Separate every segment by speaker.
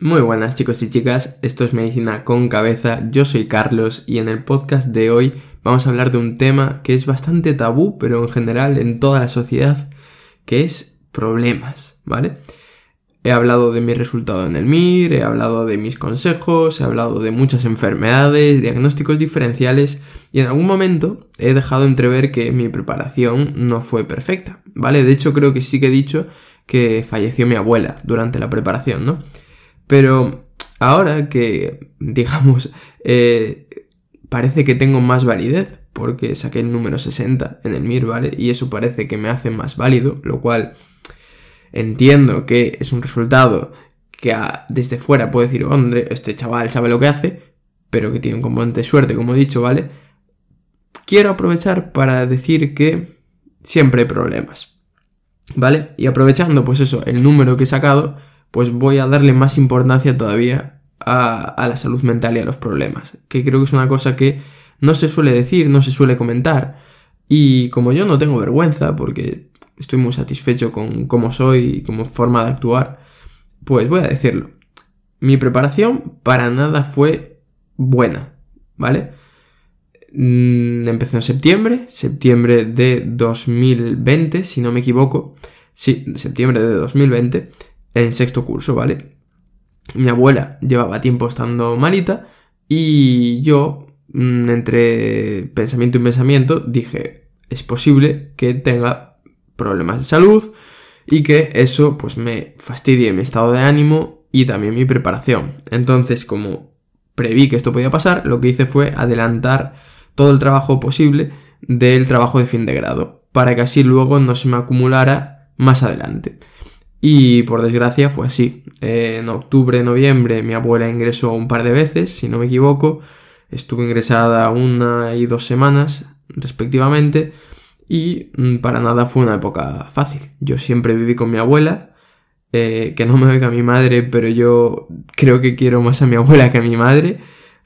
Speaker 1: Muy buenas chicos y chicas, esto es Medicina con Cabeza, yo soy Carlos y en el podcast de hoy vamos a hablar de un tema que es bastante tabú, pero en general en toda la sociedad, que es problemas, ¿vale? He hablado de mi resultado en el MIR, he hablado de mis consejos, he hablado de muchas enfermedades, diagnósticos diferenciales y en algún momento he dejado entrever que mi preparación no fue perfecta, ¿vale? De hecho creo que sí que he dicho que falleció mi abuela durante la preparación, ¿no? Pero ahora que, digamos, eh, parece que tengo más validez, porque saqué el número 60 en el MIR, ¿vale? Y eso parece que me hace más válido, lo cual entiendo que es un resultado que desde fuera puedo decir, hombre, este chaval sabe lo que hace, pero que tiene un componente de suerte, como he dicho, ¿vale? Quiero aprovechar para decir que siempre hay problemas, ¿vale? Y aprovechando, pues eso, el número que he sacado, pues voy a darle más importancia todavía a, la salud mental y a los problemas, que creo que es una cosa que no se suele decir, no se suele comentar, y como yo no tengo vergüenza, porque estoy muy satisfecho con cómo soy y como forma de actuar, pues voy a decirlo. Mi preparación para nada fue buena, ¿vale? Mm, empezó en septiembre, septiembre de 2020, si no me equivoco. Sí, septiembre de 2020 en sexto curso, ¿vale? Mi abuela llevaba tiempo estando malita y yo, mm, entre pensamiento y pensamiento, dije, es posible que tenga problemas de salud y que eso pues me fastidie mi estado de ánimo y también mi preparación. Entonces, como preví que esto podía pasar, lo que hice fue adelantar todo el trabajo posible del trabajo de fin de grado, para que así luego no se me acumulara más adelante. Y por desgracia fue así. en octubre, noviembre mi abuela ingresó un par de veces, si no me equivoco. Estuvo ingresada una y dos semanas respectivamente. Y mm, para nada fue una época fácil. Yo siempre viví con mi abuela. Eh, que no me oiga mi madre, pero yo creo que quiero más a mi abuela que a mi madre.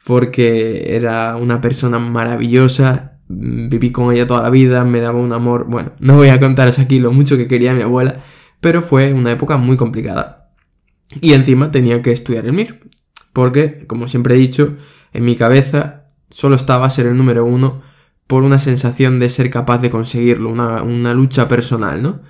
Speaker 1: Porque era una persona maravillosa. Mm, viví con ella toda la vida, me daba un amor. Bueno, no voy a contaros aquí lo mucho que quería mi abuela pero fue una época muy complicada. Y encima tenía que estudiar el MIR, porque, como siempre he dicho, en mi cabeza solo estaba ser el número uno por una sensación de ser capaz de conseguirlo, una, una lucha personal, ¿no?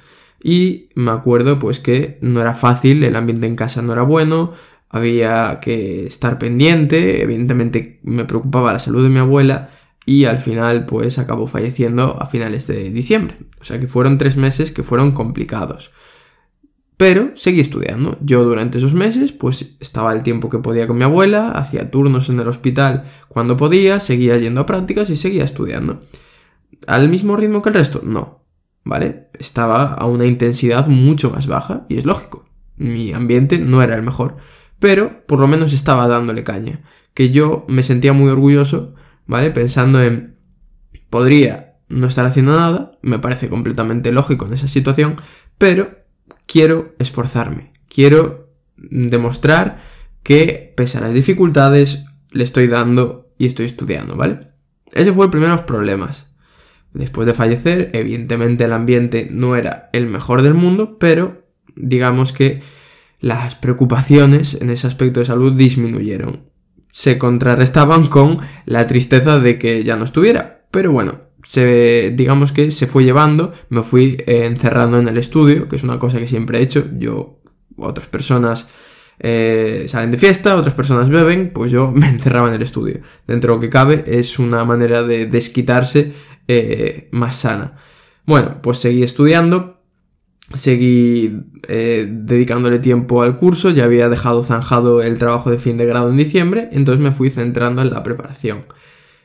Speaker 1: Y me acuerdo pues que no era fácil, el ambiente en casa no era bueno, había que estar pendiente, evidentemente me preocupaba la salud de mi abuela y al final pues acabó falleciendo a finales de diciembre. O sea que fueron tres meses que fueron complicados. Pero seguí estudiando. Yo durante esos meses, pues estaba el tiempo que podía con mi abuela, hacía turnos en el hospital cuando podía, seguía yendo a prácticas y seguía estudiando. ¿Al mismo ritmo que el resto? No. ¿Vale? Estaba a una intensidad mucho más baja y es lógico. Mi ambiente no era el mejor. Pero por lo menos estaba dándole caña. Que yo me sentía muy orgulloso, ¿vale? Pensando en... Podría no estar haciendo nada, me parece completamente lógico en esa situación, pero quiero esforzarme, quiero demostrar que pese a las dificultades le estoy dando y estoy estudiando, ¿vale? Ese fue el primero de los problemas. Después de fallecer, evidentemente el ambiente no era el mejor del mundo, pero digamos que las preocupaciones en ese aspecto de salud disminuyeron. Se contrarrestaban con la tristeza de que ya no estuviera. Pero bueno, se, digamos que se fue llevando, me fui eh, encerrando en el estudio, que es una cosa que siempre he hecho, yo, otras personas eh, salen de fiesta, otras personas beben, pues yo me encerraba en el estudio. Dentro de lo que cabe es una manera de desquitarse eh, más sana. Bueno, pues seguí estudiando, seguí dedicándole tiempo al curso, ya había dejado zanjado el trabajo de fin de grado en diciembre, entonces me fui centrando en la preparación.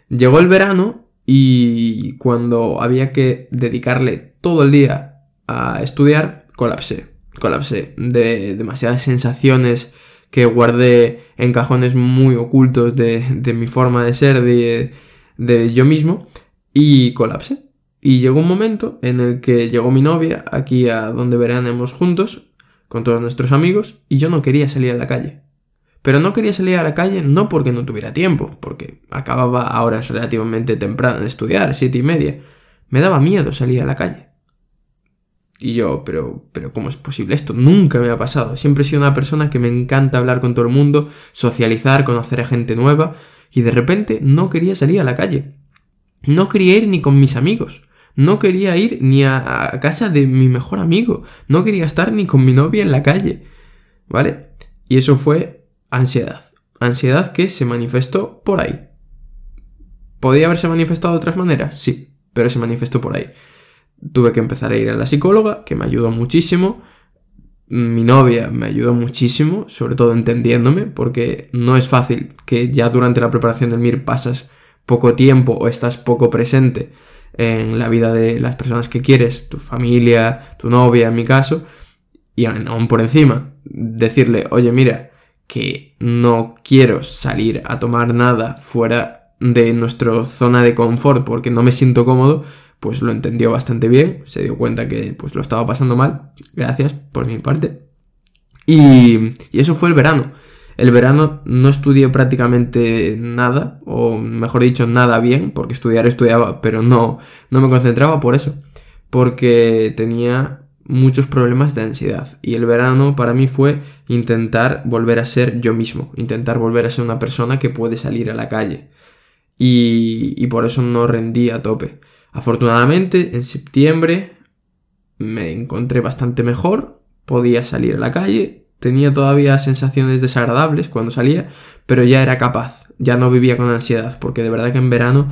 Speaker 1: Llegó el verano y cuando había que dedicarle todo el día a estudiar, colapsé. Colapsé de demasiadas sensaciones que guardé en cajones muy ocultos de, mi forma de ser, de, de yo mismo, y colapsé. Y llegó un momento en el que llegó mi novia aquí a donde veranemos juntos, con todos nuestros amigos, y yo no quería salir a la calle. Pero no quería salir a la calle no porque no tuviera tiempo, porque acababa a horas relativamente temprano de estudiar, siete y media. Me daba miedo salir a la calle. Y yo, pero, pero ¿cómo es posible esto? Nunca me ha pasado. Siempre he sido una persona que me encanta hablar con todo el mundo, socializar, conocer a gente nueva, y de repente no quería salir a la calle. No quería ir ni con mis amigos. No quería ir ni a, a casa de mi mejor amigo. No quería estar ni con mi novia en la calle. ¿Vale? Y eso fue ansiedad. Ansiedad que se manifestó por ahí. ¿Podía haberse manifestado de otras maneras? Sí, pero se manifestó por ahí. Tuve que empezar a ir a la psicóloga, que me ayudó muchísimo. Mi novia me ayudó muchísimo, sobre todo entendiéndome, porque no es fácil que ya durante la preparación del MIR pasas poco tiempo o estás poco presente en la vida de las personas que quieres, tu familia, tu novia en mi caso, y aún por encima decirle, oye mira, que no quiero salir a tomar nada fuera de nuestra zona de confort porque no me siento cómodo, pues lo entendió bastante bien, se dio cuenta que pues lo estaba pasando mal, gracias por mi parte. Y, y eso fue el verano. El verano no estudié prácticamente nada, o mejor dicho, nada bien, porque estudiar estudiaba, pero no, no me concentraba por eso, porque tenía muchos problemas de ansiedad. Y el verano para mí fue intentar volver a ser yo mismo, intentar volver a ser una persona que puede salir a la calle. Y, y por eso no rendí a tope. Afortunadamente, en septiembre me encontré bastante mejor, podía salir a la calle, tenía todavía sensaciones desagradables cuando salía, pero ya era capaz, ya no vivía con ansiedad, porque de verdad que en verano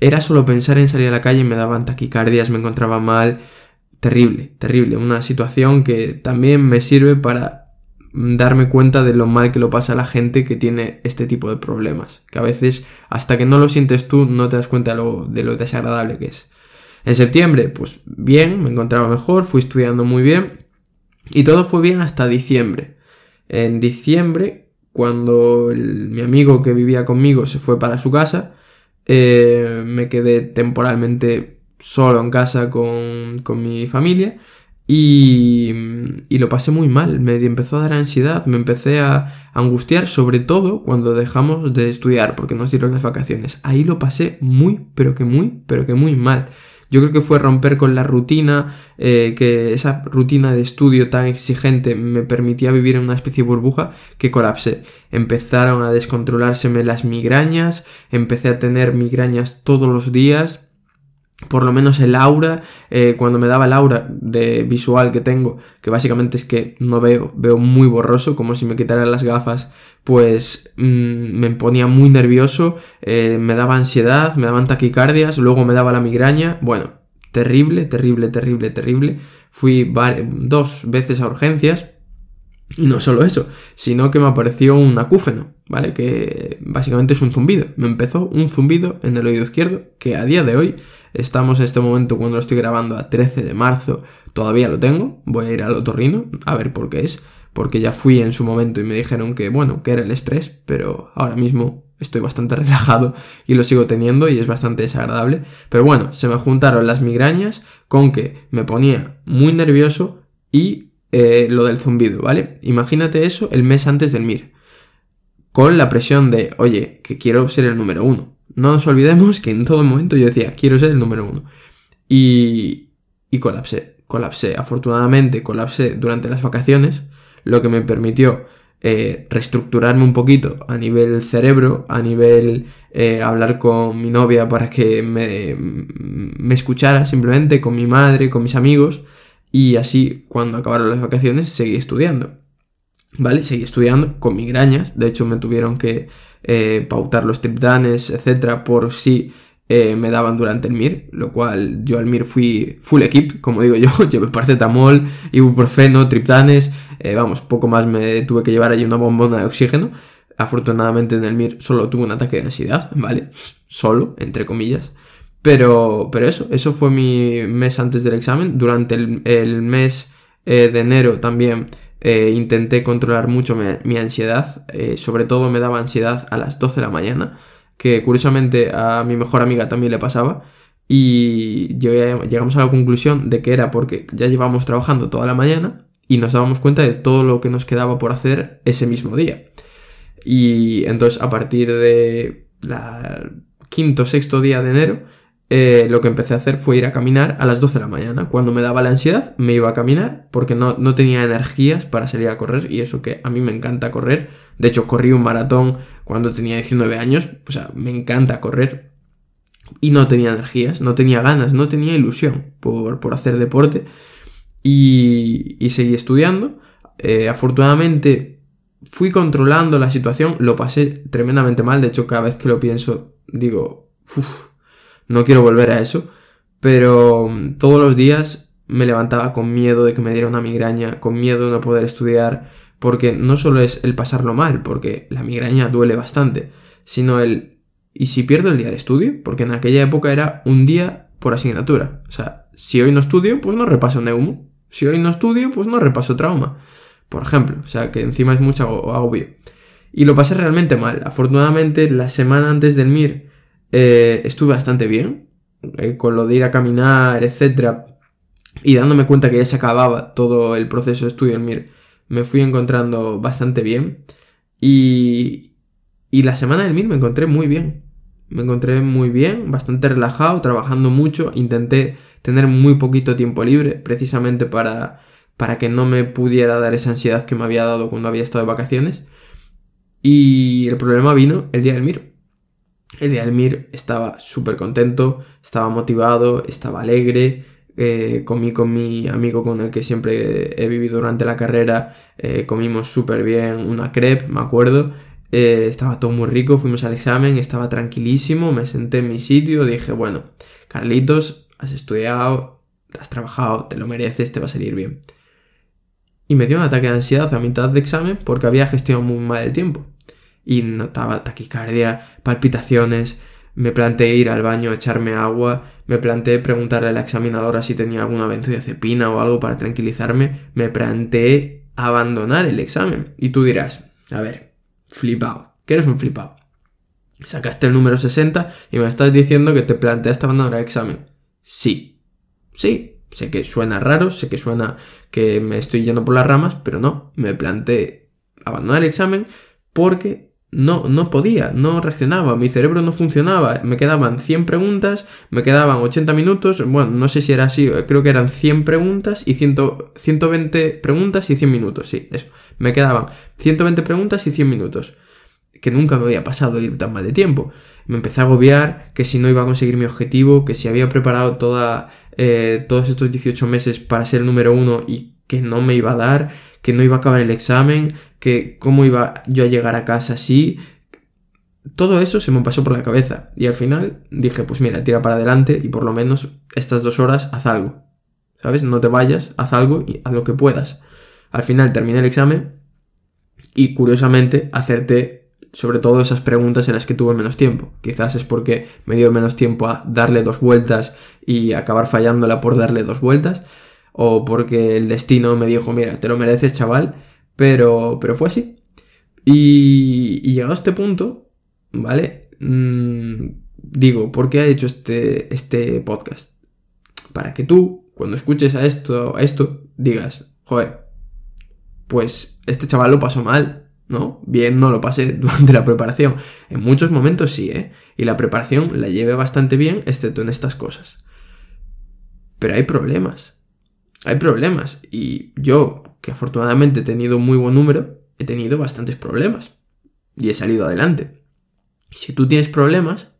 Speaker 1: era solo pensar en salir a la calle me daban taquicardias, me encontraba mal, terrible, terrible, una situación que también me sirve para darme cuenta de lo mal que lo pasa a la gente que tiene este tipo de problemas. Que a veces, hasta que no lo sientes tú, no te das cuenta de lo, de lo desagradable que es. En septiembre, pues bien, me encontraba mejor, fui estudiando muy bien. Y todo fue bien hasta diciembre. En diciembre, cuando mi amigo que vivía conmigo se fue para su casa, eh, me quedé temporalmente solo en casa con, con mi familia y, y, lo pasé muy mal, me empezó a dar ansiedad, me empecé a angustiar, sobre todo cuando dejamos de estudiar, porque nos dieron las vacaciones. Ahí lo pasé muy, pero que muy, pero que muy mal. Yo creo que fue romper con la rutina, eh, que esa rutina de estudio tan exigente me permitía vivir en una especie de burbuja que colapsé. Empezaron a descontrolárseme las migrañas, empecé a tener migrañas todos los días, por lo menos el aura, eh, cuando me daba el aura de visual que tengo, que básicamente es que no veo, veo muy borroso, como si me quitaran las gafas, pues mm, me ponía muy nervioso, eh, me daba ansiedad, me daban taquicardias, luego me daba la migraña, bueno, terrible, terrible, terrible, terrible. Fui dos veces a urgencias, y no solo eso, sino que me apareció un acúfeno, ¿vale? Que básicamente es un zumbido. Me empezó un zumbido en el oído izquierdo, que a día de hoy Estamos en este momento cuando lo estoy grabando a 13 de marzo, todavía lo tengo, voy a ir al otorrino a ver por qué es, porque ya fui en su momento y me dijeron que bueno, que era el estrés, pero ahora mismo estoy bastante relajado y lo sigo teniendo y es bastante desagradable, pero bueno, se me juntaron las migrañas con que me ponía muy nervioso y eh, lo del zumbido, ¿vale? Imagínate eso el mes antes del MIR, con la presión de, oye, que quiero ser el número uno. No nos olvidemos que en todo momento yo decía, quiero ser el número uno. Y, y colapsé, colapsé. Afortunadamente colapsé durante las vacaciones, lo que me permitió eh, reestructurarme un poquito a nivel cerebro, a nivel eh, hablar con mi novia para que me, me escuchara simplemente, con mi madre, con mis amigos, y así cuando acabaron las vacaciones seguí estudiando. ¿Vale? Seguí estudiando con migrañas, de hecho me tuvieron que eh, pautar los triptanes, etcétera, por si eh, me daban durante el MIR, lo cual yo al MIR fui full equip, como digo yo, llevé paracetamol, ibuprofeno, triptanes, eh, vamos, poco más me tuve que llevar allí una bombona de oxígeno. Afortunadamente en el MIR solo tuve un ataque de ansiedad, ¿vale? Solo, entre comillas. Pero, pero eso, eso fue mi mes antes del examen. Durante el mes de enero también eh, intenté controlar mucho mi, ansiedad, eh, sobre todo me daba ansiedad a las 12 de la mañana, que curiosamente a mi mejor amiga también le pasaba, y llegamos a la conclusión de que era porque ya llevábamos trabajando toda la mañana y nos dábamos cuenta de todo lo que nos quedaba por hacer ese mismo día. Y entonces a partir de la quinto sexto día de enero eh, lo que empecé a hacer fue ir a caminar a las 12 de la mañana. Cuando me daba la ansiedad, me iba a caminar porque no, no tenía energías para salir a correr y eso que a mí me encanta correr. De hecho, corrí un maratón cuando tenía 19 años, o sea, me encanta correr. Y no tenía energías, no tenía ganas, no tenía ilusión por, por hacer deporte. Y, y seguí estudiando. Eh, afortunadamente fui controlando la situación, lo pasé tremendamente mal. De hecho, cada vez que lo pienso, digo, uff no quiero volver a eso, pero mm, todos los días me levantaba con miedo de que me diera una migraña, con miedo de no poder estudiar, porque no solo es el pasarlo mal, porque la migraña duele bastante, sino el ¿y si pierdo el día de estudio? Porque en aquella época era un día por asignatura. O sea, si hoy no estudio, pues no repaso neumo. Si hoy no estudio, pues no repaso trauma. Por ejemplo, o sea, que encima es mucho obvio. Y lo pasé realmente mal. Afortunadamente, la semana antes del MIR eh, estuve bastante bien, eh, con lo de ir a caminar, etc. Y dándome cuenta que ya se acababa todo el proceso de estudio en MIR, me fui encontrando bastante bien. Y, y la semana del MIR me encontré muy bien. Me encontré muy bien, bastante relajado, trabajando mucho. Intenté tener muy poquito tiempo libre, precisamente para, para que no me pudiera dar esa ansiedad que me había dado cuando había estado de vacaciones. Y el problema vino el día del MIR. El día del MIR estaba súper contento, estaba motivado, estaba alegre. Eh, comí con mi amigo con el que siempre he vivido durante la carrera, eh, comimos súper bien una crepe, me acuerdo. Eh, estaba todo muy rico, fuimos al examen, estaba tranquilísimo, me senté en mi sitio, dije, bueno, Carlitos, has estudiado, has trabajado, te lo mereces, te va a salir bien. Y me dio un ataque de ansiedad a mitad de examen porque había gestionado muy mal el tiempo y notaba taquicardia, palpitaciones, me planteé ir al baño a echarme agua, me planteé preguntarle a la examinadora si tenía alguna benzodiazepina o algo para tranquilizarme, me planteé abandonar el examen. Y tú dirás, a ver, flipado, que eres un flipado. Sacaste el número 60 y me estás diciendo que te planteaste abandonar el examen. Sí, sí, sé que suena raro, sé que suena que me estoy yendo por las ramas, pero no, me planteé abandonar el examen porque no, no podía, no reaccionaba, mi cerebro no funcionaba, me quedaban 100 preguntas, me quedaban 80 minutos, bueno, no sé si era así, creo que eran 100 preguntas y 120 preguntas y 100 minutos, sí, eso, me quedaban 120 preguntas y 100 minutos, que nunca me había pasado ir tan mal de tiempo, me empecé a agobiar, que si no iba a conseguir mi objetivo, que si había preparado toda, eh, todos estos 18 meses para ser el número uno y que no me iba a dar, que no iba a acabar el examen, que cómo iba yo a llegar a casa así. Todo eso se me pasó por la cabeza y al final dije, pues mira, tira para adelante y por lo menos estas dos horas haz algo. ¿Sabes? No te vayas, haz algo y haz lo que puedas. Al final terminé el examen y curiosamente hacerte sobre todo esas preguntas en las que tuve menos tiempo. Quizás es porque me dio menos tiempo a darle dos vueltas y acabar fallándola por darle dos vueltas, o porque el destino me dijo, mira, te lo mereces, chaval, pero, pero fue así. Y, y llegado a este punto, ¿vale? Mm, digo, ¿por qué ha hecho este, este podcast? Para que tú, cuando escuches a esto, a esto, digas, joder, pues este chaval lo pasó mal, ¿no? Bien no lo pasé durante la preparación. En muchos momentos sí, ¿eh? Y la preparación la llevé bastante bien, excepto en estas cosas. Pero hay problemas. Hay problemas. Y yo, que afortunadamente he tenido muy buen número, he tenido bastantes problemas y he salido adelante. Si tú tienes problemas,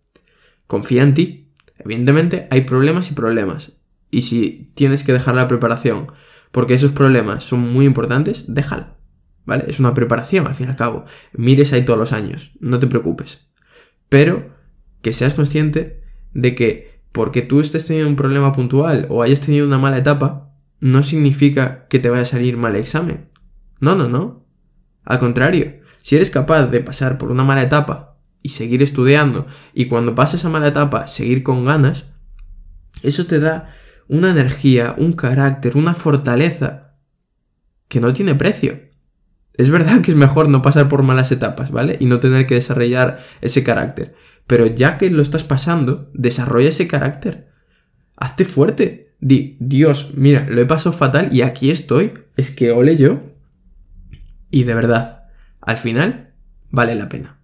Speaker 1: confía en ti. Evidentemente hay problemas y problemas. Y si tienes que dejar la preparación porque esos problemas son muy importantes, déjala. ¿Vale? Es una preparación al fin y al cabo. Mires ahí todos los años, no te preocupes. Pero que seas consciente de que porque tú estés teniendo un problema puntual o hayas tenido una mala etapa, no significa que te vaya a salir mal examen. No, no, no. Al contrario, si eres capaz de pasar por una mala etapa y seguir estudiando y cuando pases esa mala etapa seguir con ganas, eso te da una energía, un carácter, una fortaleza que no tiene precio. Es verdad que es mejor no pasar por malas etapas, ¿vale? Y no tener que desarrollar ese carácter. Pero ya que lo estás pasando, desarrolla ese carácter. Hazte fuerte, di, Dios, mira, lo he pasado fatal y aquí estoy, es que ole yo. Y de verdad, al final, vale la pena.